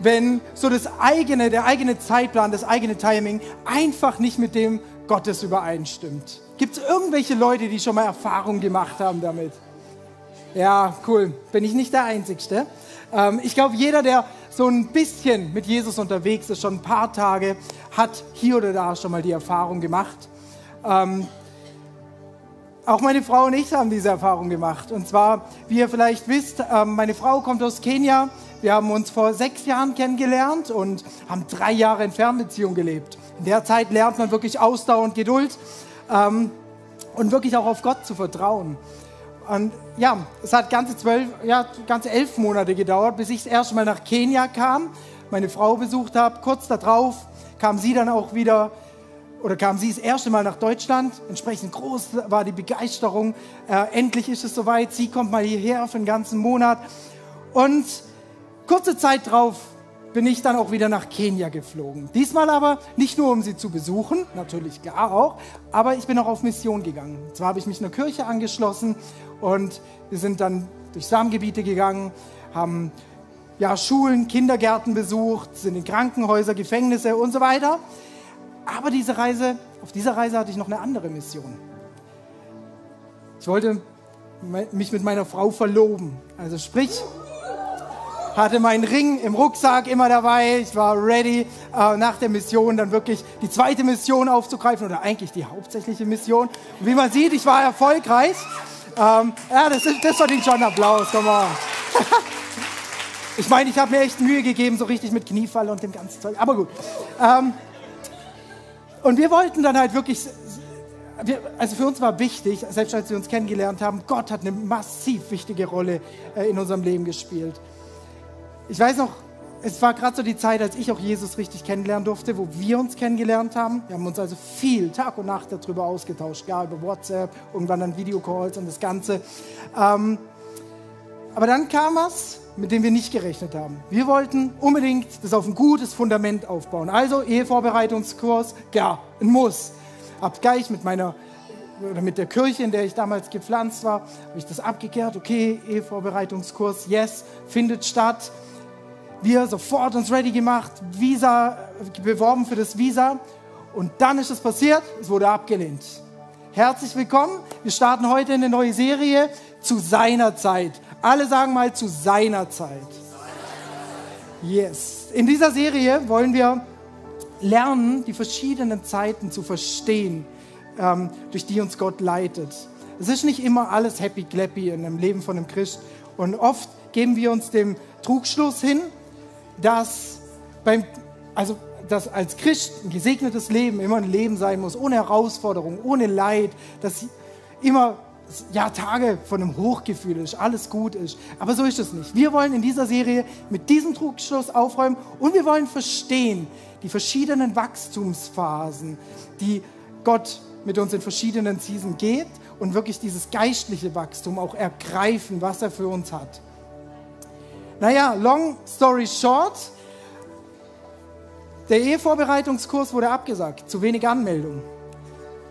wenn so das eigene, der eigene Zeitplan, das eigene Timing einfach nicht mit dem Gottes übereinstimmt? Gibt es irgendwelche Leute, die schon mal Erfahrung gemacht haben damit? Ja, cool. Bin ich nicht der Einzige. Ähm, ich glaube, jeder, der so ein bisschen mit Jesus unterwegs ist, schon ein paar Tage, hat hier oder da schon mal die Erfahrung gemacht. Ähm, auch meine Frau und ich haben diese Erfahrung gemacht. Und zwar, wie ihr vielleicht wisst, ähm, meine Frau kommt aus Kenia. Wir haben uns vor sechs Jahren kennengelernt und haben drei Jahre in Fernbeziehung gelebt. In der Zeit lernt man wirklich Ausdauer und Geduld ähm, und wirklich auch auf Gott zu vertrauen. Und ja, es hat ganze zwölf, ja, ganze elf Monate gedauert, bis ich das erste Mal nach Kenia kam, meine Frau besucht habe. Kurz darauf kam sie dann auch wieder oder kam sie das erste Mal nach Deutschland. Entsprechend groß war die Begeisterung. Äh, endlich ist es soweit. Sie kommt mal hierher für einen ganzen Monat. Und kurze Zeit drauf bin ich dann auch wieder nach Kenia geflogen. Diesmal aber nicht nur, um sie zu besuchen, natürlich klar auch, aber ich bin auch auf Mission gegangen. Und zwar habe ich mich in einer Kirche angeschlossen und wir sind dann durch Samengebiete gegangen, haben ja, Schulen, Kindergärten besucht, sind in Krankenhäuser, Gefängnisse und so weiter. Aber diese Reise, auf dieser Reise hatte ich noch eine andere Mission. Ich wollte mich mit meiner Frau verloben. Also sprich, hatte meinen Ring im Rucksack immer dabei. Ich war ready, äh, nach der Mission dann wirklich die zweite Mission aufzugreifen oder eigentlich die hauptsächliche Mission. Und wie man sieht, ich war erfolgreich. Ähm, ja, das, das verdient schon einen Applaus, come on. ich meine, ich habe mir echt Mühe gegeben, so richtig mit Kniefalle und dem ganzen Zeug. Aber gut. Ähm, und wir wollten dann halt wirklich, also für uns war wichtig, selbst als wir uns kennengelernt haben, Gott hat eine massiv wichtige Rolle äh, in unserem Leben gespielt. Ich weiß noch, es war gerade so die Zeit, als ich auch Jesus richtig kennenlernen durfte, wo wir uns kennengelernt haben. Wir haben uns also viel Tag und Nacht darüber ausgetauscht, ja, über WhatsApp, irgendwann dann Videocalls und das Ganze. Ähm, aber dann kam was, mit dem wir nicht gerechnet haben. Wir wollten unbedingt das auf ein gutes Fundament aufbauen. Also Ehevorbereitungskurs, ja, ein Muss. Hab gleich mit meiner oder mit der Kirche, in der ich damals gepflanzt war, habe ich das abgekehrt. Okay, Ehevorbereitungskurs, yes, findet statt. Wir sofort uns ready gemacht, Visa, beworben für das Visa. Und dann ist es passiert, es wurde abgelehnt. Herzlich willkommen. Wir starten heute eine neue Serie zu seiner Zeit. Alle sagen mal zu seiner Zeit. Yes. In dieser Serie wollen wir lernen, die verschiedenen Zeiten zu verstehen, ähm, durch die uns Gott leitet. Es ist nicht immer alles happy clappy in dem Leben von einem Christ. Und oft geben wir uns dem Trugschluss hin, dass beim, also dass als Christ ein gesegnetes Leben immer ein Leben sein muss, ohne Herausforderung, ohne Leid, dass immer ja, Tage von einem Hochgefühl ist, alles gut ist. Aber so ist es nicht. Wir wollen in dieser Serie mit diesem Trugschluss aufräumen und wir wollen verstehen die verschiedenen Wachstumsphasen, die Gott mit uns in verschiedenen Season geht und wirklich dieses geistliche Wachstum auch ergreifen, was er für uns hat. Naja, long story short, der Ehevorbereitungskurs wurde abgesagt, zu wenig Anmeldungen.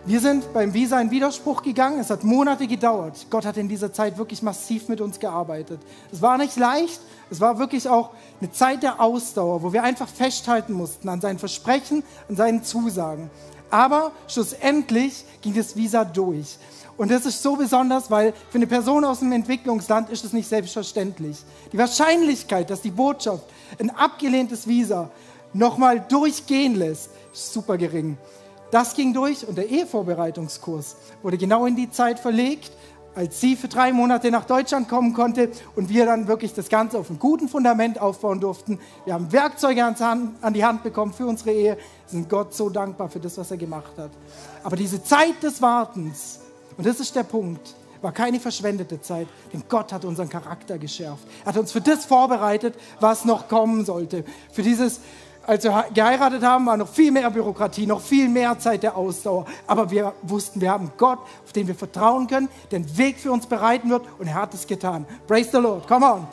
Wir sind beim Visa in Widerspruch gegangen. Es hat Monate gedauert. Gott hat in dieser Zeit wirklich massiv mit uns gearbeitet. Es war nicht leicht. Es war wirklich auch eine Zeit der Ausdauer, wo wir einfach festhalten mussten an seinen Versprechen, an seinen Zusagen. Aber schlussendlich ging das Visa durch. Und das ist so besonders, weil für eine Person aus einem Entwicklungsland ist es nicht selbstverständlich. Die Wahrscheinlichkeit, dass die Botschaft ein abgelehntes Visa nochmal durchgehen lässt, ist super gering. Das ging durch und der Ehevorbereitungskurs wurde genau in die Zeit verlegt, als sie für drei Monate nach Deutschland kommen konnte und wir dann wirklich das Ganze auf einem guten Fundament aufbauen durften. Wir haben Werkzeuge an die Hand bekommen für unsere Ehe, sind Gott so dankbar für das, was er gemacht hat. Aber diese Zeit des Wartens, und das ist der Punkt, war keine verschwendete Zeit, denn Gott hat unseren Charakter geschärft. Er hat uns für das vorbereitet, was noch kommen sollte. Für dieses als wir geheiratet haben, war noch viel mehr Bürokratie, noch viel mehr Zeit der Ausdauer. Aber wir wussten, wir haben Gott, auf den wir vertrauen können, den Weg für uns bereiten wird und er hat es getan. Praise the Lord, come on.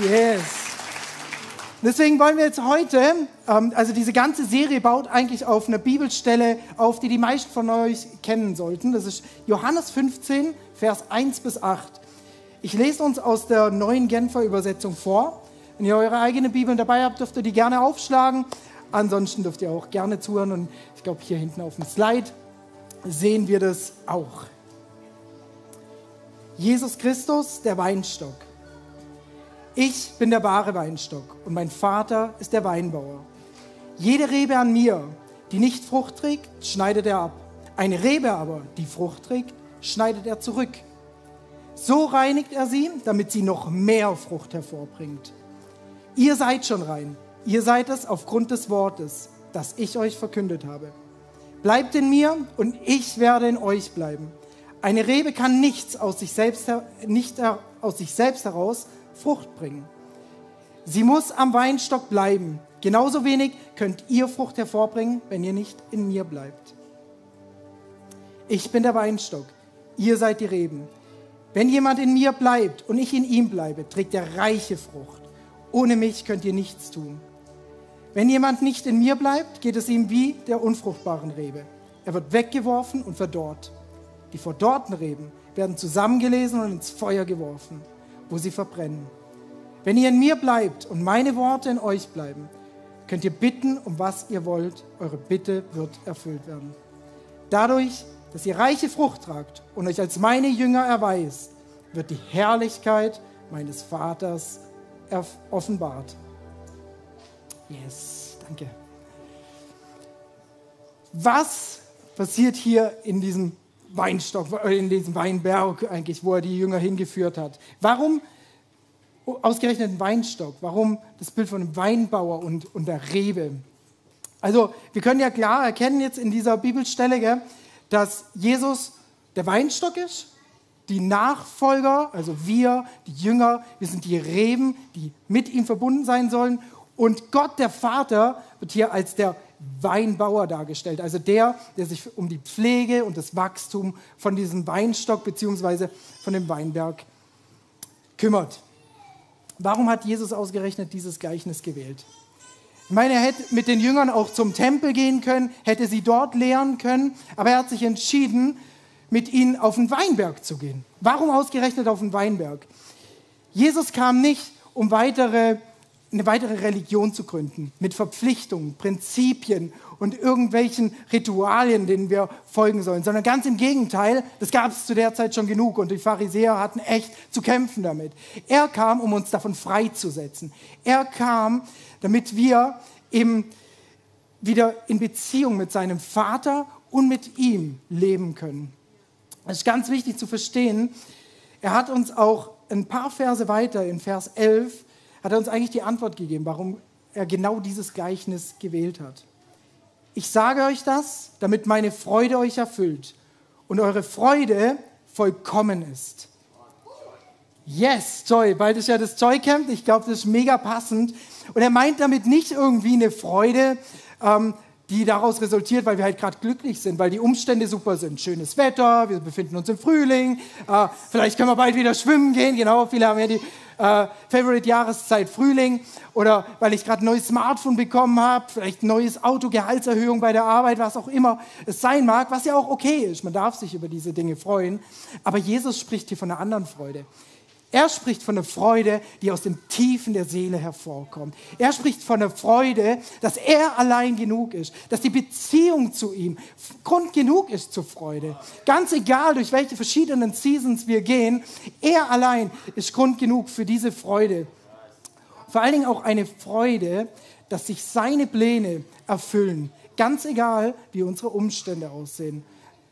Yes. Deswegen wollen wir jetzt heute, ähm, also diese ganze Serie baut eigentlich auf eine Bibelstelle auf, die die meisten von euch kennen sollten. Das ist Johannes 15, Vers 1 bis 8. Ich lese uns aus der neuen Genfer Übersetzung vor. Wenn ihr eure eigene Bibeln dabei habt, dürft ihr die gerne aufschlagen. Ansonsten dürft ihr auch gerne zuhören. Und ich glaube, hier hinten auf dem Slide sehen wir das auch. Jesus Christus, der Weinstock. Ich bin der wahre Weinstock und mein Vater ist der Weinbauer. Jede Rebe an mir, die nicht Frucht trägt, schneidet er ab. Eine Rebe aber, die Frucht trägt, schneidet er zurück. So reinigt er sie, damit sie noch mehr Frucht hervorbringt. Ihr seid schon rein. Ihr seid es aufgrund des Wortes, das ich euch verkündet habe. Bleibt in mir und ich werde in euch bleiben. Eine Rebe kann nichts aus sich selbst, nicht aus sich selbst heraus Frucht bringen. Sie muss am Weinstock bleiben. Genauso wenig könnt ihr Frucht hervorbringen, wenn ihr nicht in mir bleibt. Ich bin der Weinstock, ihr seid die Reben. Wenn jemand in mir bleibt und ich in ihm bleibe, trägt er reiche Frucht. Ohne mich könnt ihr nichts tun. Wenn jemand nicht in mir bleibt, geht es ihm wie der unfruchtbaren Rebe. Er wird weggeworfen und verdorrt. Die verdorrten Reben werden zusammengelesen und ins Feuer geworfen, wo sie verbrennen. Wenn ihr in mir bleibt und meine Worte in euch bleiben, könnt ihr bitten, um was ihr wollt. Eure Bitte wird erfüllt werden. Dadurch, dass ihr reiche Frucht tragt und euch als meine Jünger erweist, wird die Herrlichkeit meines Vaters offenbart. Yes, danke. Was passiert hier in diesem Weinstock, in diesem Weinberg eigentlich, wo er die Jünger hingeführt hat? Warum ausgerechnet ein Weinstock? Warum das Bild von einem Weinbauer und, und der Rebe? Also, wir können ja klar erkennen jetzt in dieser Bibelstelle, gell, dass Jesus der Weinstock ist die Nachfolger, also wir, die Jünger, wir sind die Reben, die mit ihm verbunden sein sollen. Und Gott, der Vater, wird hier als der Weinbauer dargestellt, also der, der sich um die Pflege und das Wachstum von diesem Weinstock bzw. von dem Weinberg kümmert. Warum hat Jesus ausgerechnet dieses Gleichnis gewählt? Ich meine, er hätte mit den Jüngern auch zum Tempel gehen können, hätte sie dort lehren können, aber er hat sich entschieden, mit ihnen auf den Weinberg zu gehen. Warum ausgerechnet auf den Weinberg? Jesus kam nicht, um weitere, eine weitere Religion zu gründen, mit Verpflichtungen, Prinzipien und irgendwelchen Ritualien, denen wir folgen sollen, sondern ganz im Gegenteil, das gab es zu der Zeit schon genug und die Pharisäer hatten echt zu kämpfen damit. Er kam, um uns davon freizusetzen. Er kam, damit wir eben wieder in Beziehung mit seinem Vater und mit ihm leben können. Es ist ganz wichtig zu verstehen. Er hat uns auch ein paar Verse weiter, in Vers 11, hat er uns eigentlich die Antwort gegeben, warum er genau dieses Gleichnis gewählt hat. Ich sage euch das, damit meine Freude euch erfüllt und eure Freude vollkommen ist. Yes, Joy. Bald ist ja das Joy Camp. Ich glaube, das ist mega passend. Und er meint damit nicht irgendwie eine Freude, ähm, die daraus resultiert, weil wir halt gerade glücklich sind, weil die Umstände super sind. Schönes Wetter, wir befinden uns im Frühling, äh, vielleicht können wir bald wieder schwimmen gehen, genau, viele haben ja die äh, Favorite-Jahreszeit Frühling oder weil ich gerade ein neues Smartphone bekommen habe, vielleicht ein neues Auto, Gehaltserhöhung bei der Arbeit, was auch immer es sein mag, was ja auch okay ist. Man darf sich über diese Dinge freuen. Aber Jesus spricht hier von einer anderen Freude. Er spricht von der Freude, die aus dem Tiefen der Seele hervorkommt. Er spricht von der Freude, dass er allein genug ist, dass die Beziehung zu ihm Grund genug ist zur Freude. Ganz egal, durch welche verschiedenen Seasons wir gehen, er allein ist Grund genug für diese Freude. Vor allen Dingen auch eine Freude, dass sich seine Pläne erfüllen, ganz egal, wie unsere Umstände aussehen.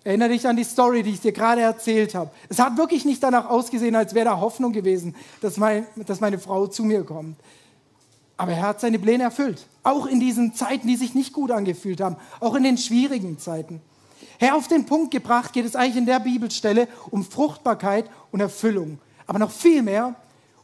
Erinnere dich an die Story, die ich dir gerade erzählt habe. Es hat wirklich nicht danach ausgesehen, als wäre da Hoffnung gewesen, dass, mein, dass meine Frau zu mir kommt. Aber er hat seine Pläne erfüllt. Auch in diesen Zeiten, die sich nicht gut angefühlt haben. Auch in den schwierigen Zeiten. Herr, auf den Punkt gebracht geht es eigentlich in der Bibelstelle um Fruchtbarkeit und Erfüllung. Aber noch viel mehr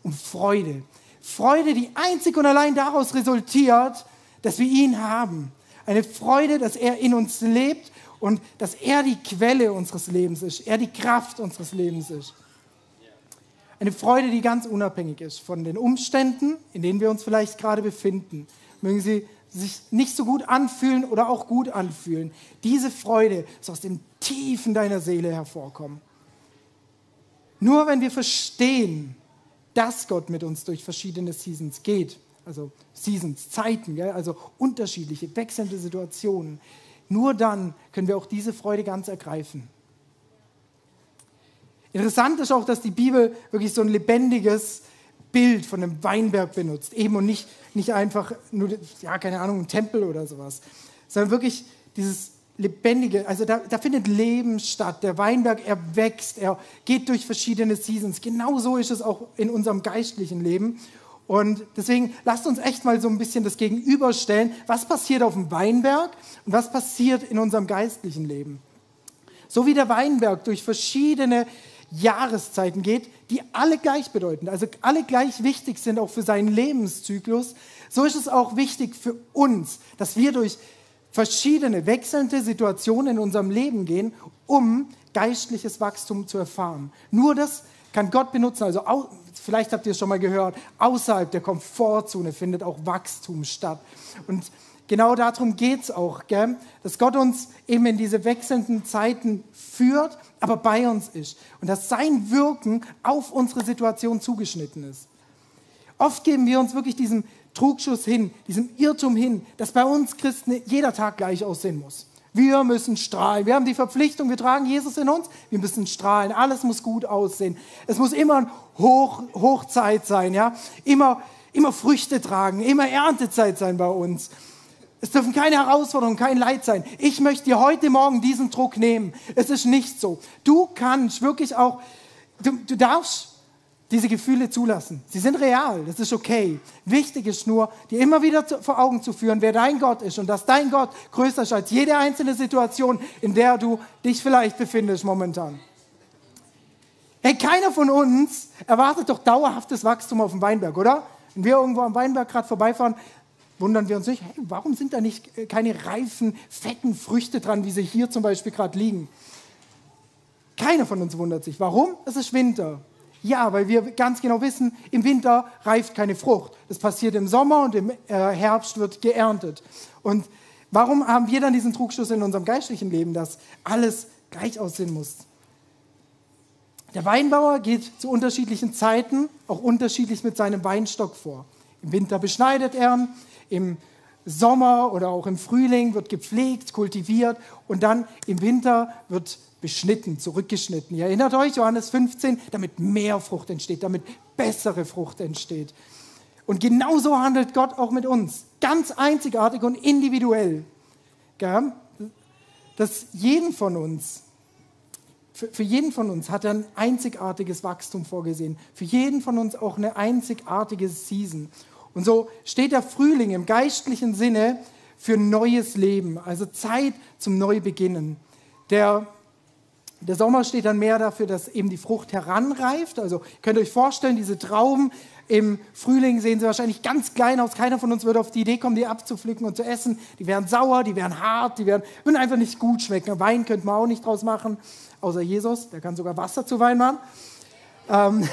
um Freude. Freude, die einzig und allein daraus resultiert, dass wir ihn haben. Eine Freude, dass er in uns lebt und dass er die Quelle unseres Lebens ist, er die Kraft unseres Lebens ist. Eine Freude, die ganz unabhängig ist von den Umständen, in denen wir uns vielleicht gerade befinden. Mögen sie sich nicht so gut anfühlen oder auch gut anfühlen. Diese Freude soll aus den Tiefen deiner Seele hervorkommen. Nur wenn wir verstehen, dass Gott mit uns durch verschiedene Seasons geht, also Seasons, Zeiten, also unterschiedliche, wechselnde Situationen, nur dann können wir auch diese Freude ganz ergreifen. Interessant ist auch, dass die Bibel wirklich so ein lebendiges Bild von einem Weinberg benutzt, eben und nicht, nicht einfach nur, ja, keine Ahnung, ein Tempel oder sowas, sondern wirklich dieses lebendige, also da, da findet Leben statt. Der Weinberg, er wächst, er geht durch verschiedene Seasons. Genauso ist es auch in unserem geistlichen Leben. Und deswegen lasst uns echt mal so ein bisschen das Gegenüberstellen. Was passiert auf dem Weinberg und was passiert in unserem geistlichen Leben? So wie der Weinberg durch verschiedene Jahreszeiten geht, die alle gleichbedeutend, also alle gleich wichtig sind auch für seinen Lebenszyklus, so ist es auch wichtig für uns, dass wir durch verschiedene wechselnde Situationen in unserem Leben gehen, um geistliches Wachstum zu erfahren. Nur das kann Gott benutzen. Also vielleicht habt ihr es schon mal gehört, außerhalb der Komfortzone findet auch Wachstum statt. Und genau darum geht es auch, gell? dass Gott uns eben in diese wechselnden Zeiten führt, aber bei uns ist. Und dass sein Wirken auf unsere Situation zugeschnitten ist. Oft geben wir uns wirklich diesem Trugschuss hin, diesem Irrtum hin, dass bei uns Christen jeder Tag gleich aussehen muss. Wir müssen strahlen. Wir haben die Verpflichtung, wir tragen Jesus in uns. Wir müssen strahlen. Alles muss gut aussehen. Es muss immer Hoch, Hochzeit sein, ja. Immer, immer Früchte tragen, immer Erntezeit sein bei uns. Es dürfen keine Herausforderungen, kein Leid sein. Ich möchte dir heute Morgen diesen Druck nehmen. Es ist nicht so. Du kannst wirklich auch, du, du darfst diese Gefühle zulassen. Sie sind real, das ist okay. Wichtig ist nur, dir immer wieder vor Augen zu führen, wer dein Gott ist und dass dein Gott größer ist als jede einzelne Situation, in der du dich vielleicht befindest momentan. Hey, keiner von uns erwartet doch dauerhaftes Wachstum auf dem Weinberg, oder? Wenn wir irgendwo am Weinberg gerade vorbeifahren, wundern wir uns nicht, hey, warum sind da nicht äh, keine reifen, fetten Früchte dran, wie sie hier zum Beispiel gerade liegen? Keiner von uns wundert sich. Warum? Es ist Winter. Ja, weil wir ganz genau wissen, im Winter reift keine Frucht. Das passiert im Sommer und im äh, Herbst wird geerntet. Und warum haben wir dann diesen Trugschluss in unserem geistlichen Leben, dass alles gleich aussehen muss? Der Weinbauer geht zu unterschiedlichen Zeiten auch unterschiedlich mit seinem Weinstock vor. Im Winter beschneidet er, im Sommer oder auch im Frühling wird gepflegt, kultiviert und dann im Winter wird beschnitten, zurückgeschnitten. Ihr erinnert euch, Johannes 15, damit mehr Frucht entsteht, damit bessere Frucht entsteht. Und genauso handelt Gott auch mit uns, ganz einzigartig und individuell. Dass jeden von uns, für jeden von uns hat er ein einzigartiges Wachstum vorgesehen, für jeden von uns auch eine einzigartige Season. Und so steht der Frühling im geistlichen Sinne für neues Leben, also Zeit zum Neubeginnen. Der der Sommer steht dann mehr dafür, dass eben die Frucht heranreift. Also könnt ihr euch vorstellen, diese Trauben im Frühling sehen sie wahrscheinlich ganz klein aus. Keiner von uns würde auf die Idee kommen, die abzupflücken und zu essen. Die wären sauer, die wären hart, die wären, würden einfach nicht gut schmecken. Wein könnte man auch nicht draus machen, außer Jesus. Der kann sogar Wasser zu Wein machen. Ähm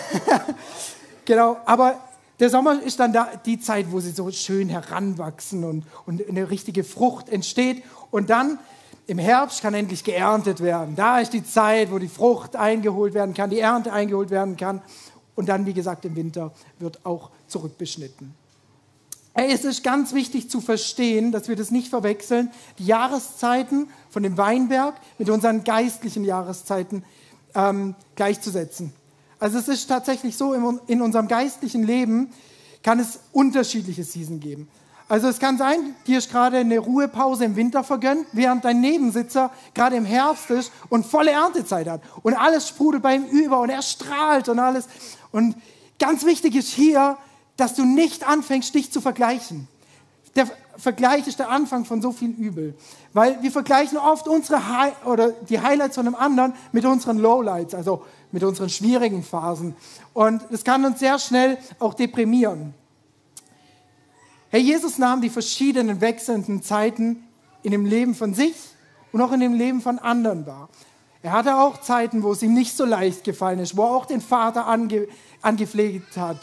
genau, aber der Sommer ist dann da, die Zeit, wo sie so schön heranwachsen und, und eine richtige Frucht entsteht. Und dann im Herbst kann endlich geerntet werden. Da ist die Zeit, wo die Frucht eingeholt werden kann, die Ernte eingeholt werden kann. Und dann, wie gesagt, im Winter wird auch zurückbeschnitten. Es ist ganz wichtig zu verstehen, dass wir das nicht verwechseln, die Jahreszeiten von dem Weinberg mit unseren geistlichen Jahreszeiten ähm, gleichzusetzen. Also es ist tatsächlich so, in unserem geistlichen Leben kann es unterschiedliche Season geben. Also es kann sein, dir ist gerade eine Ruhepause im Winter vergönnt, während dein Nebensitzer gerade im Herbst ist und volle Erntezeit hat. Und alles sprudelt bei ihm über und er strahlt und alles. Und ganz wichtig ist hier, dass du nicht anfängst, dich zu vergleichen. Der Vergleich ist der Anfang von so viel Übel. Weil wir vergleichen oft unsere High oder die Highlights von einem anderen mit unseren Lowlights, also mit unseren schwierigen Phasen. Und das kann uns sehr schnell auch deprimieren. Herr Jesus nahm die verschiedenen wechselnden Zeiten in dem Leben von sich und auch in dem Leben von anderen wahr. Er hatte auch Zeiten, wo es ihm nicht so leicht gefallen ist, wo er auch den Vater ange, angepflegt hat.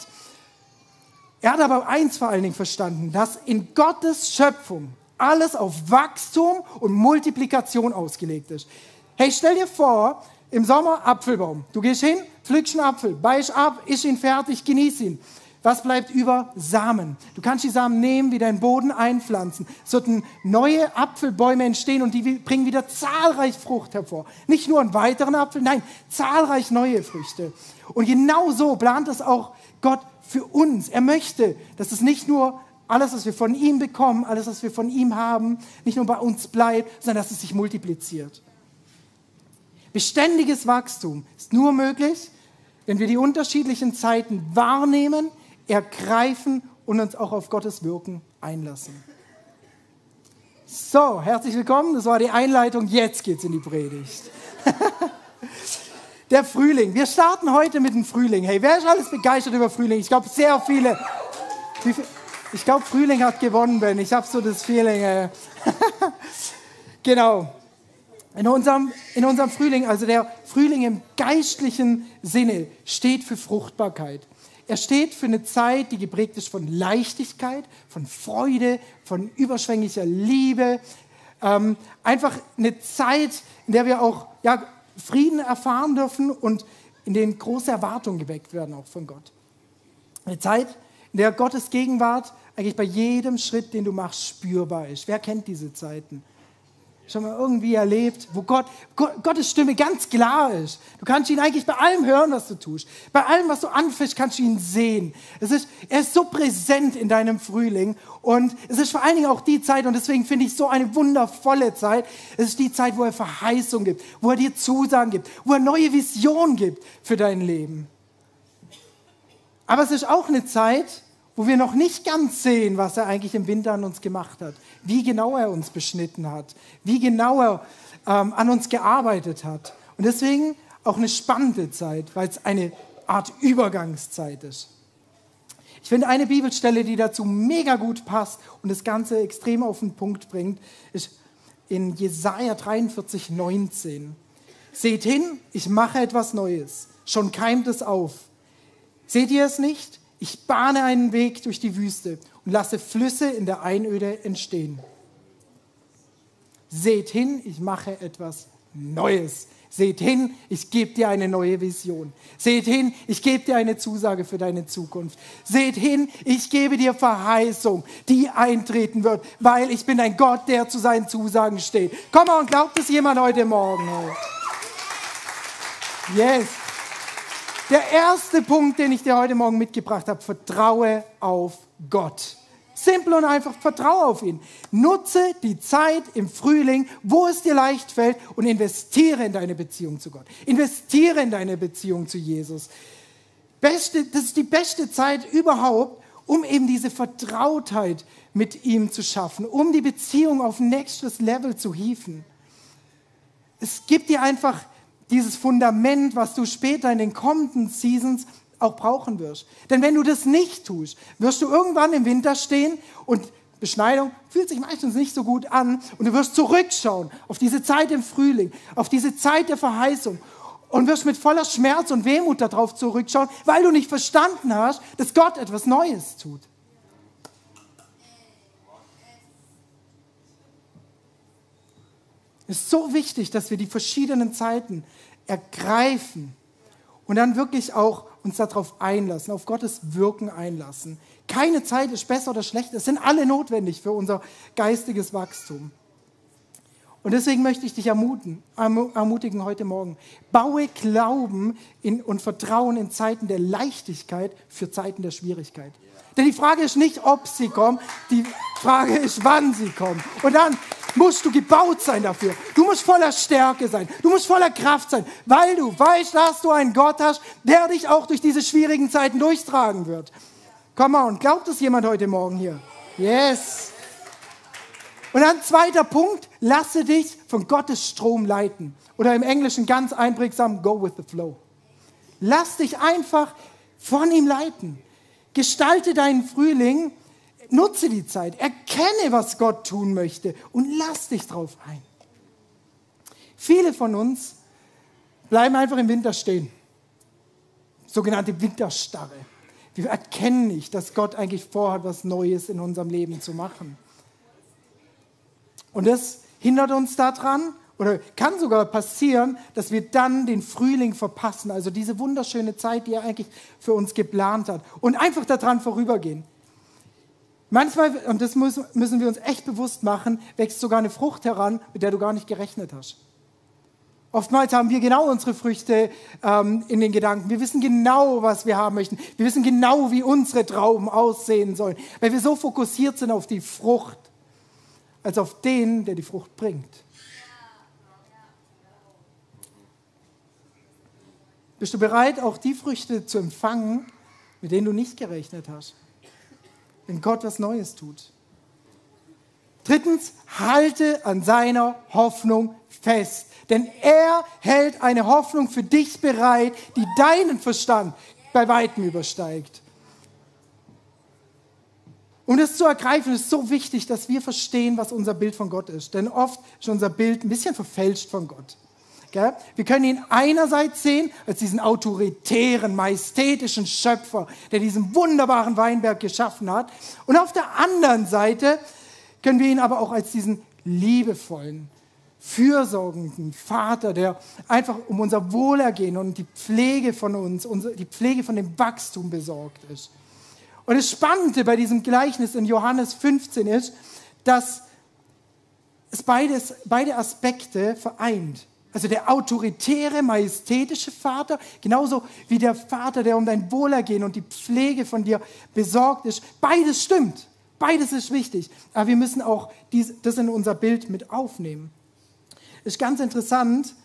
Er hat aber eins vor allen Dingen verstanden, dass in Gottes Schöpfung alles auf Wachstum und Multiplikation ausgelegt ist. Hey, stell dir vor, im Sommer Apfelbaum. Du gehst hin, pflückst einen Apfel, beißt ab, isch ihn fertig, genieß ihn. Was bleibt über? Samen. Du kannst die Samen nehmen, wieder in den Boden einpflanzen. Es sollten neue Apfelbäume entstehen und die bringen wieder zahlreich Frucht hervor. Nicht nur einen weiteren Apfel, nein, zahlreich neue Früchte. Und genau so plant es auch Gott für uns. Er möchte, dass es nicht nur alles, was wir von ihm bekommen, alles, was wir von ihm haben, nicht nur bei uns bleibt, sondern dass es sich multipliziert. Beständiges Wachstum ist nur möglich, wenn wir die unterschiedlichen Zeiten wahrnehmen, ergreifen und uns auch auf Gottes Wirken einlassen. So, herzlich willkommen. Das war die Einleitung. Jetzt geht's in die Predigt. Der Frühling. Wir starten heute mit dem Frühling. Hey, wer ist alles begeistert über Frühling? Ich glaube, sehr viele. Ich glaube, Frühling hat gewonnen, Ben. Ich habe so das Feeling. genau. In unserem, in unserem Frühling, also der Frühling im geistlichen Sinne, steht für Fruchtbarkeit. Er steht für eine Zeit, die geprägt ist von Leichtigkeit, von Freude, von überschwänglicher Liebe. Ähm, einfach eine Zeit, in der wir auch ja, Frieden erfahren dürfen und in denen große Erwartungen geweckt werden, auch von Gott. Eine Zeit, in der Gottes Gegenwart eigentlich bei jedem Schritt, den du machst, spürbar ist. Wer kennt diese Zeiten? Schon mal irgendwie erlebt, wo Gott, Gottes Stimme ganz klar ist. Du kannst ihn eigentlich bei allem hören, was du tust. Bei allem, was du anfischst, kannst du ihn sehen. Es ist, er ist so präsent in deinem Frühling und es ist vor allen Dingen auch die Zeit und deswegen finde ich so eine wundervolle Zeit. Es ist die Zeit, wo er Verheißung gibt, wo er dir Zusagen gibt, wo er neue Visionen gibt für dein Leben. Aber es ist auch eine Zeit, wo wir noch nicht ganz sehen, was er eigentlich im Winter an uns gemacht hat, wie genau er uns beschnitten hat, wie genau er ähm, an uns gearbeitet hat. Und deswegen auch eine spannende Zeit, weil es eine Art Übergangszeit ist. Ich finde eine Bibelstelle, die dazu mega gut passt und das Ganze extrem auf den Punkt bringt, ist in Jesaja 43, 19. Seht hin, ich mache etwas Neues. Schon keimt es auf. Seht ihr es nicht? Ich bahne einen Weg durch die Wüste und lasse Flüsse in der Einöde entstehen. Seht hin, ich mache etwas Neues. Seht hin, ich gebe dir eine neue Vision. Seht hin, ich gebe dir eine Zusage für deine Zukunft. Seht hin, ich gebe dir Verheißung, die eintreten wird, weil ich bin ein Gott, der zu seinen Zusagen steht. Komm mal und glaubt es jemand heute Morgen. Yes. Der erste Punkt, den ich dir heute Morgen mitgebracht habe, vertraue auf Gott. Simpel und einfach, vertraue auf ihn. Nutze die Zeit im Frühling, wo es dir leicht fällt und investiere in deine Beziehung zu Gott. Investiere in deine Beziehung zu Jesus. Beste, das ist die beste Zeit überhaupt, um eben diese Vertrautheit mit ihm zu schaffen, um die Beziehung auf nächstes Level zu hieven. Es gibt dir einfach dieses Fundament, was du später in den kommenden Seasons auch brauchen wirst. Denn wenn du das nicht tust, wirst du irgendwann im Winter stehen und Beschneidung fühlt sich meistens nicht so gut an und du wirst zurückschauen auf diese Zeit im Frühling, auf diese Zeit der Verheißung und wirst mit voller Schmerz und Wehmut darauf zurückschauen, weil du nicht verstanden hast, dass Gott etwas Neues tut. Es ist so wichtig, dass wir die verschiedenen Zeiten ergreifen und dann wirklich auch uns darauf einlassen, auf Gottes Wirken einlassen. Keine Zeit ist besser oder schlechter, es sind alle notwendig für unser geistiges Wachstum. Und deswegen möchte ich dich ermutigen, ermutigen heute Morgen. Baue Glauben in, und Vertrauen in Zeiten der Leichtigkeit für Zeiten der Schwierigkeit. Denn die Frage ist nicht, ob sie kommen, die Frage ist, wann sie kommen. Und dann musst du gebaut sein dafür. Du musst voller Stärke sein. Du musst voller Kraft sein, weil du weißt, dass du einen Gott hast, der dich auch durch diese schwierigen Zeiten durchtragen wird. Komm mal, und glaubt es jemand heute Morgen hier? Yes. Und dann zweiter Punkt, lasse dich von Gottes Strom leiten. Oder im Englischen ganz einprägsam, go with the flow. Lass dich einfach von ihm leiten. Gestalte deinen Frühling, nutze die Zeit, erkenne, was Gott tun möchte und lass dich drauf ein. Viele von uns bleiben einfach im Winter stehen. Sogenannte Winterstarre. Wir erkennen nicht, dass Gott eigentlich vorhat, was Neues in unserem Leben zu machen. Und das hindert uns daran, oder kann sogar passieren, dass wir dann den Frühling verpassen, also diese wunderschöne Zeit, die er eigentlich für uns geplant hat, und einfach daran vorübergehen. Manchmal, und das müssen wir uns echt bewusst machen, wächst sogar eine Frucht heran, mit der du gar nicht gerechnet hast. Oftmals haben wir genau unsere Früchte ähm, in den Gedanken. Wir wissen genau, was wir haben möchten. Wir wissen genau, wie unsere Trauben aussehen sollen, weil wir so fokussiert sind auf die Frucht, als auf den, der die Frucht bringt. Bist du bereit, auch die Früchte zu empfangen, mit denen du nicht gerechnet hast? Wenn Gott was Neues tut. Drittens, halte an seiner Hoffnung fest. Denn er hält eine Hoffnung für dich bereit, die deinen Verstand bei weitem übersteigt. Um das zu ergreifen, ist so wichtig, dass wir verstehen, was unser Bild von Gott ist. Denn oft ist unser Bild ein bisschen verfälscht von Gott. Wir können ihn einerseits sehen als diesen autoritären, majestätischen Schöpfer, der diesen wunderbaren Weinberg geschaffen hat. Und auf der anderen Seite können wir ihn aber auch als diesen liebevollen, fürsorgenden Vater, der einfach um unser Wohlergehen und die Pflege von uns, die Pflege von dem Wachstum besorgt ist. Und das Spannende bei diesem Gleichnis in Johannes 15 ist, dass es beides, beide Aspekte vereint. Also der autoritäre, majestätische Vater, genauso wie der Vater, der um dein Wohlergehen und die Pflege von dir besorgt ist. Beides stimmt. Beides ist wichtig. Aber wir müssen auch das in unser Bild mit aufnehmen. Ist ganz interessant.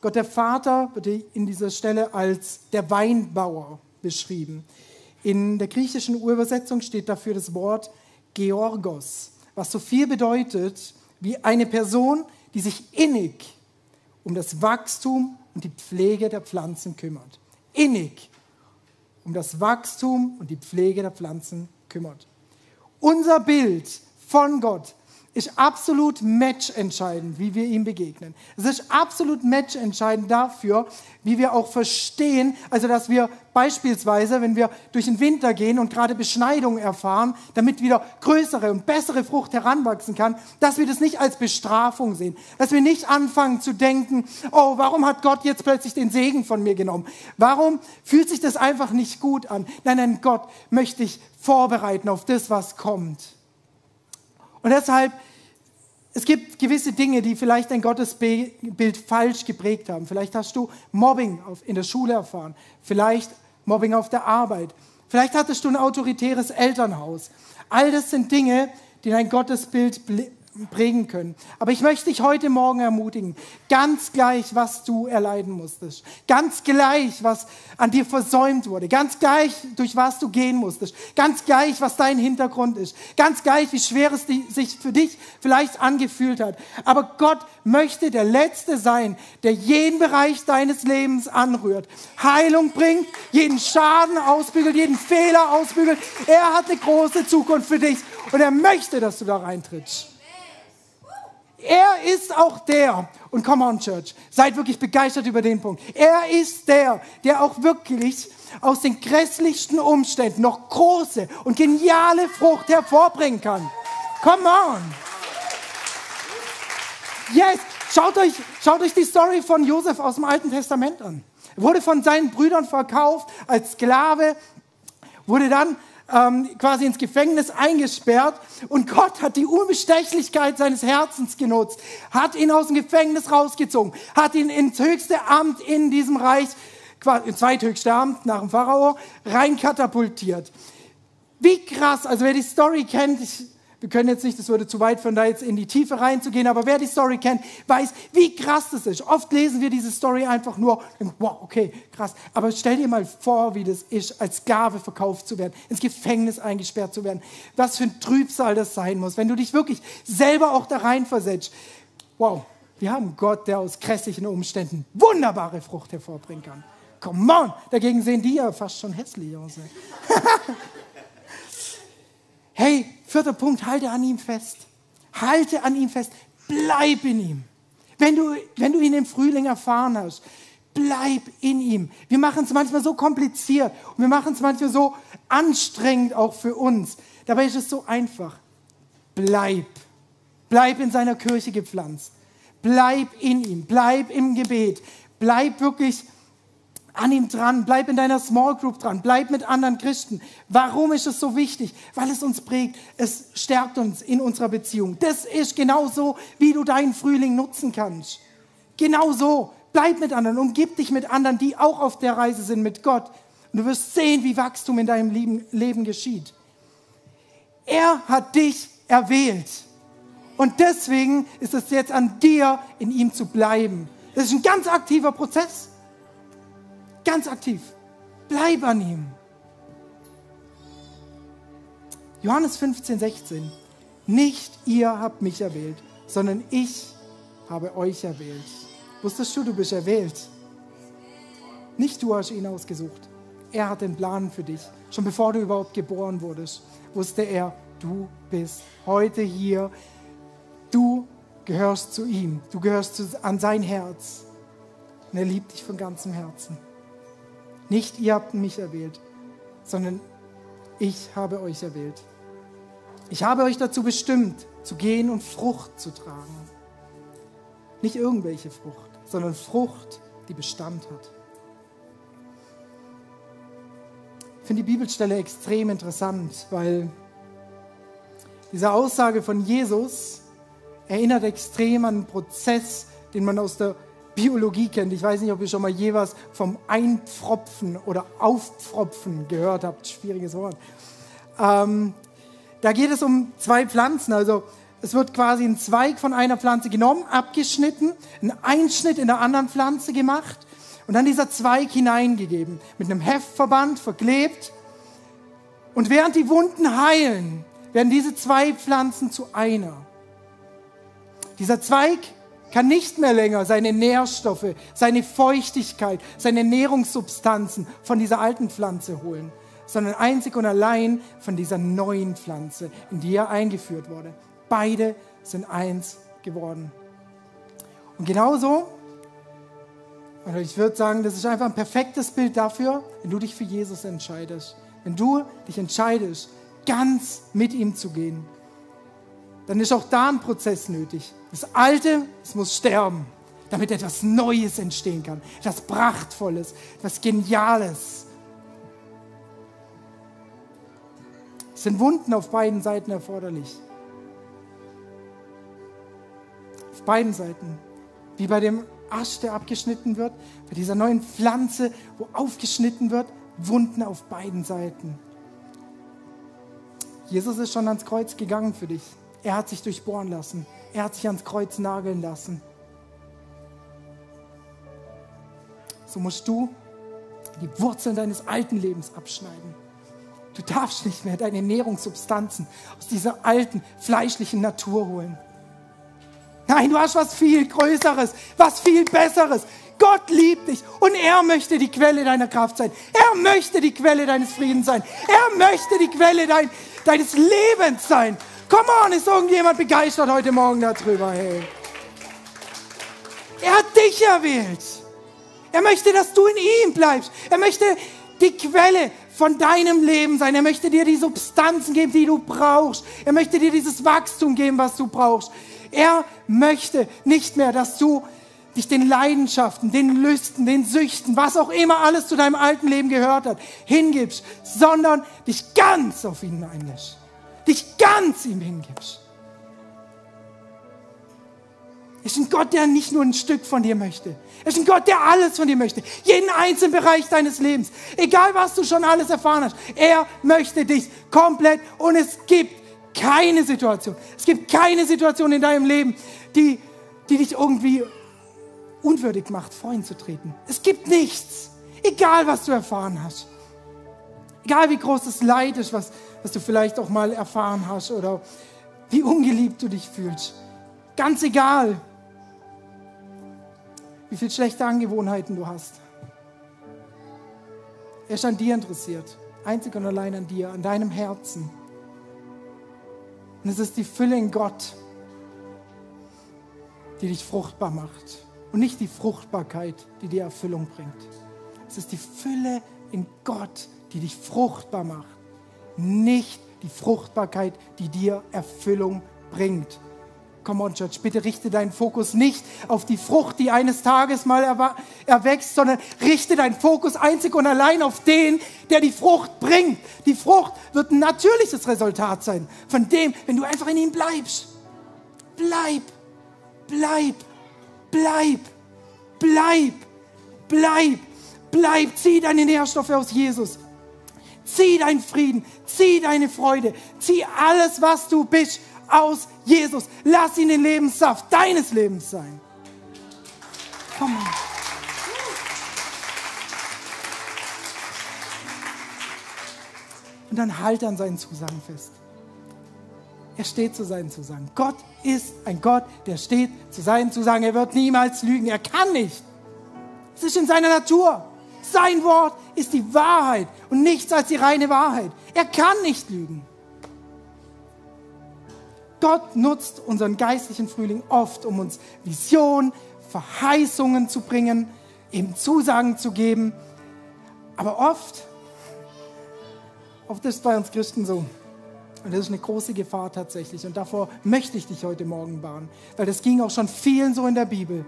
Gott der Vater wird in dieser Stelle als der Weinbauer beschrieben. In der griechischen Urübersetzung steht dafür das Wort Georgos, was so viel bedeutet wie eine Person, die sich innig um das Wachstum und die Pflege der Pflanzen kümmert. Innig um das Wachstum und die Pflege der Pflanzen kümmert. Unser Bild von Gott ist absolut matchentscheidend, wie wir ihm begegnen. Es ist absolut matchentscheidend dafür, wie wir auch verstehen, also dass wir beispielsweise, wenn wir durch den Winter gehen und gerade Beschneidung erfahren, damit wieder größere und bessere Frucht heranwachsen kann, dass wir das nicht als Bestrafung sehen, dass wir nicht anfangen zu denken, oh, warum hat Gott jetzt plötzlich den Segen von mir genommen? Warum fühlt sich das einfach nicht gut an? Nein, nein, Gott möchte dich vorbereiten auf das, was kommt. Und deshalb es gibt gewisse Dinge, die vielleicht dein Gottesbild falsch geprägt haben. Vielleicht hast du Mobbing in der Schule erfahren, vielleicht Mobbing auf der Arbeit, vielleicht hattest du ein autoritäres Elternhaus. All das sind Dinge, die dein Gottesbild prägen können. Aber ich möchte dich heute Morgen ermutigen, ganz gleich, was du erleiden musstest, ganz gleich, was an dir versäumt wurde, ganz gleich, durch was du gehen musstest, ganz gleich, was dein Hintergrund ist, ganz gleich, wie schwer es sich für dich vielleicht angefühlt hat. Aber Gott möchte der Letzte sein, der jeden Bereich deines Lebens anrührt, Heilung bringt, jeden Schaden ausbügelt, jeden Fehler ausbügelt. Er hat eine große Zukunft für dich und er möchte, dass du da reintrittst. Er ist auch der, und come on Church, seid wirklich begeistert über den Punkt. Er ist der, der auch wirklich aus den grässlichsten Umständen noch große und geniale Frucht hervorbringen kann. Come on. Yes, schaut euch, schaut euch die Story von Josef aus dem Alten Testament an. Er wurde von seinen Brüdern verkauft als Sklave, wurde dann ähm, quasi ins Gefängnis eingesperrt und Gott hat die Unbestechlichkeit seines Herzens genutzt, hat ihn aus dem Gefängnis rausgezogen, hat ihn ins höchste Amt in diesem Reich, quasi ins zweithöchste Amt nach dem Pharao, reinkatapultiert. Wie krass, also wer die Story kennt, ich wir können jetzt nicht, das würde zu weit von da jetzt in die Tiefe reinzugehen, aber wer die Story kennt, weiß, wie krass das ist. Oft lesen wir diese Story einfach nur, wow, okay, krass. Aber stell dir mal vor, wie das ist, als Sklave verkauft zu werden, ins Gefängnis eingesperrt zu werden. Was für ein Trübsal das sein muss, wenn du dich wirklich selber auch da reinversetzt. Wow, wir haben Gott, der aus grässlichen Umständen wunderbare Frucht hervorbringen kann. Come on! Dagegen sehen die ja fast schon hässlich aus. Hey, Vierter Punkt, halte an ihm fest. Halte an ihm fest. Bleib in ihm. Wenn du, wenn du ihn im Frühling erfahren hast, bleib in ihm. Wir machen es manchmal so kompliziert und wir machen es manchmal so anstrengend auch für uns. Dabei ist es so einfach. Bleib. Bleib in seiner Kirche gepflanzt. Bleib in ihm. Bleib im Gebet. Bleib wirklich an ihm dran, bleib in deiner Small Group dran, bleib mit anderen Christen. Warum ist es so wichtig? Weil es uns prägt, es stärkt uns in unserer Beziehung. Das ist genauso, wie du deinen Frühling nutzen kannst. Genau so. Bleib mit anderen, umgib dich mit anderen, die auch auf der Reise sind mit Gott. Und du wirst sehen, wie Wachstum in deinem Leben geschieht. Er hat dich erwählt. Und deswegen ist es jetzt an dir, in ihm zu bleiben. Das ist ein ganz aktiver Prozess. Ganz aktiv. Bleib an ihm. Johannes 15, 16. Nicht ihr habt mich erwählt, sondern ich habe euch erwählt. Wusstest du, du bist erwählt? Nicht du hast ihn ausgesucht. Er hat den Plan für dich. Schon bevor du überhaupt geboren wurdest, wusste er, du bist heute hier. Du gehörst zu ihm. Du gehörst zu, an sein Herz. Und er liebt dich von ganzem Herzen. Nicht ihr habt mich erwählt, sondern ich habe euch erwählt. Ich habe euch dazu bestimmt, zu gehen und Frucht zu tragen. Nicht irgendwelche Frucht, sondern Frucht, die Bestand hat. Ich finde die Bibelstelle extrem interessant, weil diese Aussage von Jesus erinnert extrem an einen Prozess, den man aus der Biologie kennt. Ich weiß nicht, ob ihr schon mal je was vom Einpfropfen oder Aufpfropfen gehört habt. Schwieriges Wort. Ähm, da geht es um zwei Pflanzen. Also es wird quasi ein Zweig von einer Pflanze genommen, abgeschnitten, ein Einschnitt in der anderen Pflanze gemacht und dann dieser Zweig hineingegeben, mit einem Heftverband verklebt. Und während die Wunden heilen, werden diese zwei Pflanzen zu einer. Dieser Zweig kann nicht mehr länger seine Nährstoffe, seine Feuchtigkeit, seine Nährungssubstanzen von dieser alten Pflanze holen, sondern einzig und allein von dieser neuen Pflanze, in die er eingeführt wurde. Beide sind eins geworden. Und genauso, also ich würde sagen, das ist einfach ein perfektes Bild dafür, wenn du dich für Jesus entscheidest. Wenn du dich entscheidest, ganz mit ihm zu gehen, dann ist auch da ein Prozess nötig. Das Alte, es muss sterben, damit etwas Neues entstehen kann, etwas Prachtvolles, etwas Geniales. Es sind Wunden auf beiden Seiten erforderlich. Auf beiden Seiten. Wie bei dem Ast, der abgeschnitten wird, bei dieser neuen Pflanze, wo aufgeschnitten wird, Wunden auf beiden Seiten. Jesus ist schon ans Kreuz gegangen für dich. Er hat sich durchbohren lassen. Er hat sich ans Kreuz nageln lassen. So musst du die Wurzeln deines alten Lebens abschneiden. Du darfst nicht mehr deine Ernährungssubstanzen aus dieser alten fleischlichen Natur holen. Nein, du hast was viel Größeres, was viel Besseres. Gott liebt dich und er möchte die Quelle deiner Kraft sein. Er möchte die Quelle deines Friedens sein. Er möchte die Quelle dein, deines Lebens sein. Come on, ist irgendjemand begeistert heute Morgen darüber, hey? Er hat dich erwählt. Er möchte, dass du in ihm bleibst. Er möchte die Quelle von deinem Leben sein. Er möchte dir die Substanzen geben, die du brauchst. Er möchte dir dieses Wachstum geben, was du brauchst. Er möchte nicht mehr, dass du dich den Leidenschaften, den Lüsten, den Süchten, was auch immer alles zu deinem alten Leben gehört hat, hingibst, sondern dich ganz auf ihn einlässt. Dich ganz ihm hingibst. Er ist ein Gott, der nicht nur ein Stück von dir möchte. Er ist ein Gott, der alles von dir möchte. Jeden einzelnen Bereich deines Lebens. Egal, was du schon alles erfahren hast. Er möchte dich komplett und es gibt keine Situation. Es gibt keine Situation in deinem Leben, die, die dich irgendwie unwürdig macht, vor ihn zu treten. Es gibt nichts. Egal, was du erfahren hast. Egal, wie groß das Leid ist, was, was du vielleicht auch mal erfahren hast oder wie ungeliebt du dich fühlst. Ganz egal, wie viele schlechte Angewohnheiten du hast. Er ist an dir interessiert. Einzig und allein an dir, an deinem Herzen. Und es ist die Fülle in Gott, die dich fruchtbar macht. Und nicht die Fruchtbarkeit, die dir Erfüllung bringt. Es ist die Fülle in Gott, die dich fruchtbar macht. Nicht die Fruchtbarkeit, die dir Erfüllung bringt. Come on, Church, bitte richte deinen Fokus nicht auf die Frucht, die eines Tages mal erwächst, sondern richte deinen Fokus einzig und allein auf den, der die Frucht bringt. Die Frucht wird ein natürliches Resultat sein von dem, wenn du einfach in ihm bleibst. Bleib, bleib, bleib, bleib, bleib, bleib. Zieh deine Nährstoffe aus Jesus. Zieh deinen Frieden, zieh deine Freude, zieh alles, was du bist, aus Jesus. Lass ihn den Lebenssaft deines Lebens sein. Komm on. Und dann halt an seinen Zusagen fest. Er steht zu seinen Zusagen. Gott ist ein Gott, der steht zu seinen Zusagen. Er wird niemals lügen. Er kann nicht. Es ist in seiner Natur. Sein Wort ist die Wahrheit und nichts als die reine Wahrheit. Er kann nicht lügen. Gott nutzt unseren geistlichen Frühling oft, um uns Visionen, Verheißungen zu bringen, ihm Zusagen zu geben. Aber oft, oft ist es bei uns Christen so. Und das ist eine große Gefahr tatsächlich. Und davor möchte ich dich heute Morgen warnen. Weil das ging auch schon vielen so in der Bibel.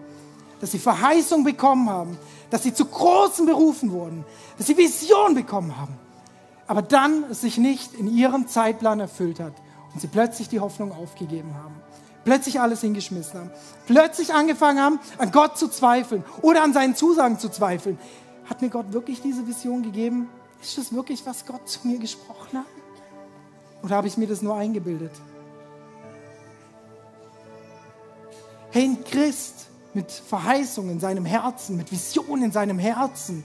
Dass sie Verheißung bekommen haben. Dass sie zu großen berufen wurden. Dass sie Vision bekommen haben. Aber dann es sich nicht in ihrem Zeitplan erfüllt hat und sie plötzlich die Hoffnung aufgegeben haben. Plötzlich alles hingeschmissen haben. Plötzlich angefangen haben, an Gott zu zweifeln oder an seinen Zusagen zu zweifeln. Hat mir Gott wirklich diese Vision gegeben? Ist das wirklich, was Gott zu mir gesprochen hat? Oder habe ich mir das nur eingebildet? Hey, ein Christ mit Verheißung in seinem Herzen, mit Vision in seinem Herzen,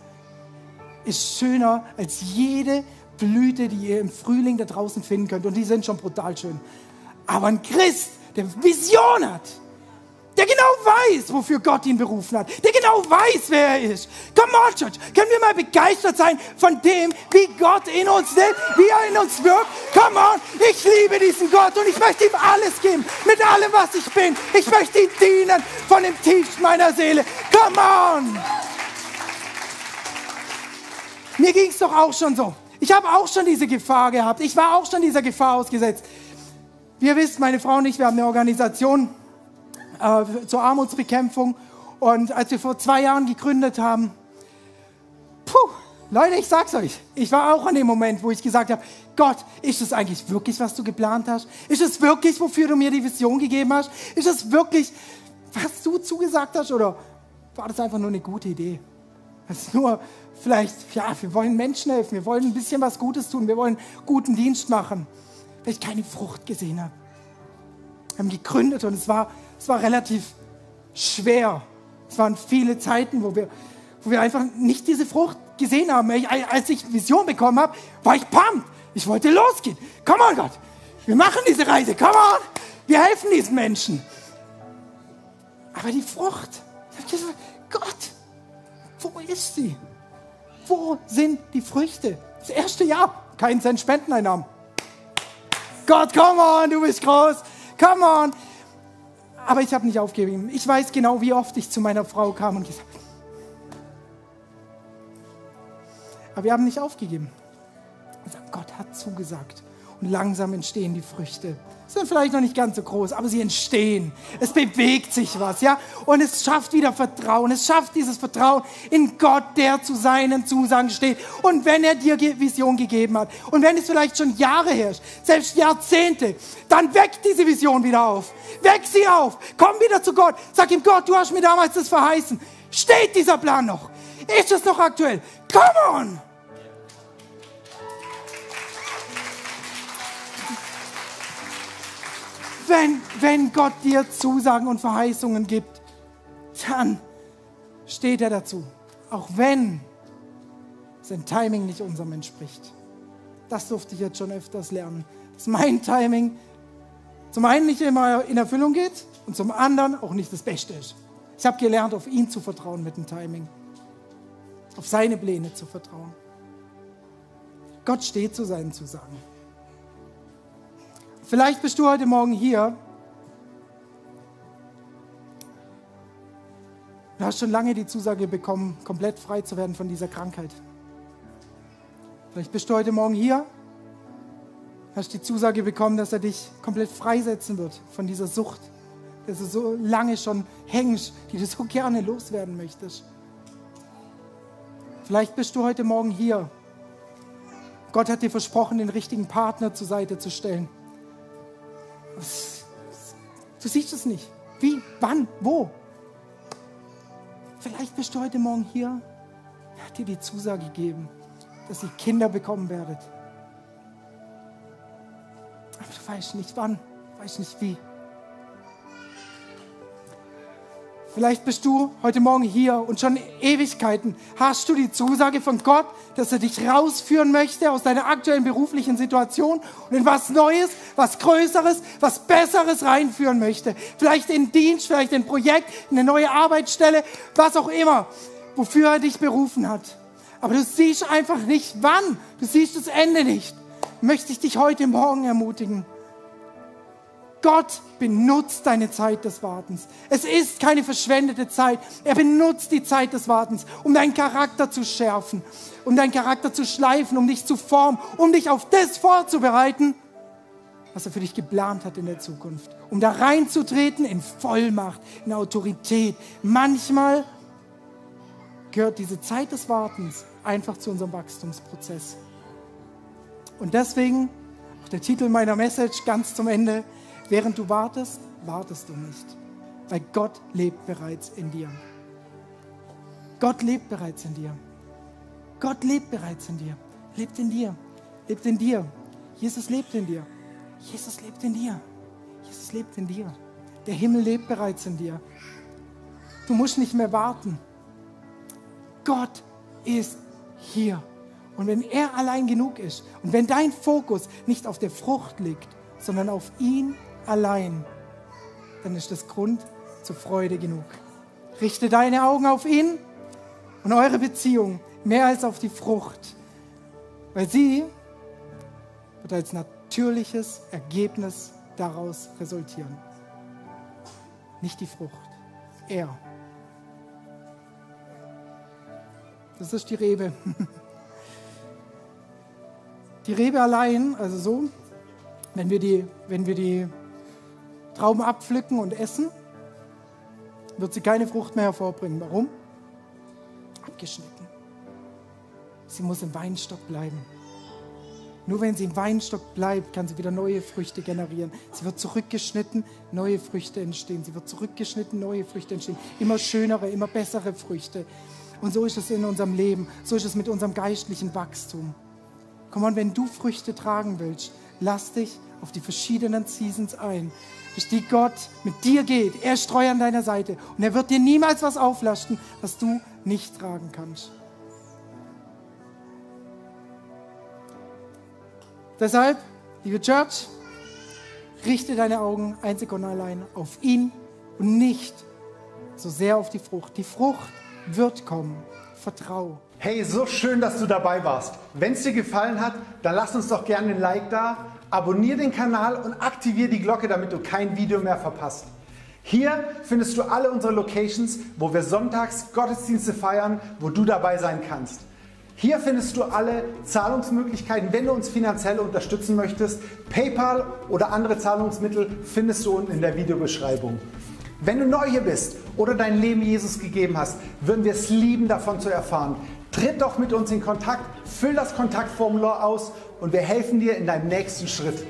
ist schöner als jede Blüte, die ihr im Frühling da draußen finden könnt. Und die sind schon brutal schön. Aber ein Christ, der Vision hat, der genau weiß, wofür Gott ihn berufen hat, der genau weiß, wer er ist. Come on, Church, können wir mal begeistert sein von dem, wie Gott in uns lebt, wie er in uns wirkt. Come on, ich liebe diesen Gott und ich möchte ihm alles geben, mit allem, was ich bin. Ich möchte ihm dienen von dem tiefsten meiner Seele. Come on! Mir ging es doch auch schon so. Ich habe auch schon diese Gefahr gehabt. Ich war auch schon dieser Gefahr ausgesetzt. Wie ihr wisst, meine Frau und ich, wir haben eine Organisation äh, zur Armutsbekämpfung. Und als wir vor zwei Jahren gegründet haben, puh, Leute, ich sag's euch, ich war auch an dem Moment, wo ich gesagt habe, Gott, ist es eigentlich wirklich, was du geplant hast? Ist es wirklich, wofür du mir die Vision gegeben hast? Ist es wirklich, was du zugesagt hast? Oder war das einfach nur eine gute Idee? Das ist nur vielleicht, ja, wir wollen Menschen helfen, wir wollen ein bisschen was Gutes tun, wir wollen guten Dienst machen, weil ich keine Frucht gesehen habe. Wir haben gegründet und es war, es war relativ schwer. Es waren viele Zeiten, wo wir, wo wir einfach nicht diese Frucht gesehen haben. Als ich Vision bekommen habe, war ich pumped. Ich wollte losgehen. Komm on, Gott. Wir machen diese Reise. Komm on. Wir helfen diesen Menschen. Aber die Frucht, ich gesagt, Gott, wo ist sie? Wo sind die Früchte? Das erste Jahr, kein Cent Spendeneinnahmen. Gott, come on, du bist groß. Come on. Aber ich habe nicht aufgegeben. Ich weiß genau, wie oft ich zu meiner Frau kam und gesagt Aber wir haben nicht aufgegeben. Gott hat zugesagt. Langsam entstehen die Früchte. sind vielleicht noch nicht ganz so groß, aber sie entstehen. Es bewegt sich was, ja? Und es schafft wieder Vertrauen. Es schafft dieses Vertrauen in Gott, der zu seinen Zusagen steht. Und wenn er dir Vision gegeben hat und wenn es vielleicht schon Jahre herrscht, selbst Jahrzehnte, dann weckt diese Vision wieder auf. Weck sie auf. Komm wieder zu Gott. Sag ihm, Gott, du hast mir damals das verheißen. Steht dieser Plan noch? Ist es noch aktuell? Come on! Wenn, wenn Gott dir Zusagen und Verheißungen gibt, dann steht er dazu. Auch wenn sein Timing nicht unserem entspricht. Das durfte ich jetzt schon öfters lernen. Dass mein Timing zum einen nicht immer in Erfüllung geht und zum anderen auch nicht das Beste ist. Ich habe gelernt, auf ihn zu vertrauen mit dem Timing. Auf seine Pläne zu vertrauen. Gott steht zu seinen Zusagen. Vielleicht bist du heute Morgen hier. Du hast schon lange die Zusage bekommen, komplett frei zu werden von dieser Krankheit. Vielleicht bist du heute Morgen hier, hast die Zusage bekommen, dass er dich komplett freisetzen wird von dieser Sucht, dass du so lange schon hängst, die du so gerne loswerden möchtest. Vielleicht bist du heute Morgen hier. Gott hat dir versprochen, den richtigen Partner zur Seite zu stellen. Du siehst es nicht. Wie? Wann? Wo? Vielleicht bist du heute Morgen hier. Er hat dir die Zusage gegeben, dass ihr Kinder bekommen werdet. Aber du weißt nicht wann, weißt nicht wie. Vielleicht bist du heute Morgen hier und schon Ewigkeiten hast du die Zusage von Gott, dass er dich rausführen möchte aus deiner aktuellen beruflichen Situation und in was Neues, was Größeres, was Besseres reinführen möchte. Vielleicht in Dienst, vielleicht in ein Projekt, in eine neue Arbeitsstelle, was auch immer, wofür er dich berufen hat. Aber du siehst einfach nicht wann, du siehst das Ende nicht. Möchte ich dich heute Morgen ermutigen Gott benutzt deine Zeit des Wartens. Es ist keine verschwendete Zeit. Er benutzt die Zeit des Wartens, um deinen Charakter zu schärfen, um deinen Charakter zu schleifen, um dich zu formen, um dich auf das vorzubereiten, was er für dich geplant hat in der Zukunft. Um da reinzutreten in Vollmacht, in Autorität. Manchmal gehört diese Zeit des Wartens einfach zu unserem Wachstumsprozess. Und deswegen, auch der Titel meiner Message ganz zum Ende, Während du wartest, wartest du nicht, weil Gott lebt bereits in dir. Gott lebt bereits in dir. Gott lebt bereits in dir. Lebt in dir. Lebt in dir. Jesus lebt in dir. Jesus lebt in dir. Jesus lebt in dir. Der Himmel lebt bereits in dir. Du musst nicht mehr warten. Gott ist hier. Und wenn er allein genug ist und wenn dein Fokus nicht auf der Frucht liegt, sondern auf ihn allein, dann ist das Grund zur Freude genug. Richte deine Augen auf ihn und eure Beziehung mehr als auf die Frucht, weil sie wird als natürliches Ergebnis daraus resultieren. Nicht die Frucht, er. Das ist die Rebe. Die Rebe allein, also so, wenn wir die, wenn wir die Trauben abpflücken und essen, wird sie keine Frucht mehr hervorbringen. Warum? Abgeschnitten. Sie muss im Weinstock bleiben. Nur wenn sie im Weinstock bleibt, kann sie wieder neue Früchte generieren. Sie wird zurückgeschnitten, neue Früchte entstehen. Sie wird zurückgeschnitten, neue Früchte entstehen. Immer schönere, immer bessere Früchte. Und so ist es in unserem Leben. So ist es mit unserem geistlichen Wachstum. Komm on, wenn du Früchte tragen willst, lass dich auf die verschiedenen Seasons ein die Gott mit dir geht. Er ist treu an deiner Seite und er wird dir niemals was auflasten, was du nicht tragen kannst. Deshalb, liebe Church, richte deine Augen einzig und allein auf ihn und nicht so sehr auf die Frucht. Die Frucht wird kommen. Vertrau. Hey, so schön, dass du dabei warst. Wenn es dir gefallen hat, dann lass uns doch gerne ein Like da abonniere den Kanal und aktiviere die Glocke, damit du kein Video mehr verpasst. Hier findest du alle unsere Locations, wo wir sonntags Gottesdienste feiern, wo du dabei sein kannst. Hier findest du alle Zahlungsmöglichkeiten, wenn du uns finanziell unterstützen möchtest. PayPal oder andere Zahlungsmittel findest du unten in der Videobeschreibung. Wenn du neu hier bist oder dein Leben Jesus gegeben hast, würden wir es lieben, davon zu erfahren. Tritt doch mit uns in Kontakt, füll das Kontaktformular aus und wir helfen dir in deinem nächsten Schritt.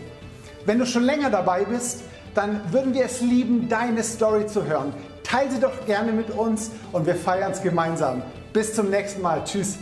Wenn du schon länger dabei bist, dann würden wir es lieben, deine Story zu hören. Teile sie doch gerne mit uns und wir feiern es gemeinsam. Bis zum nächsten Mal. Tschüss.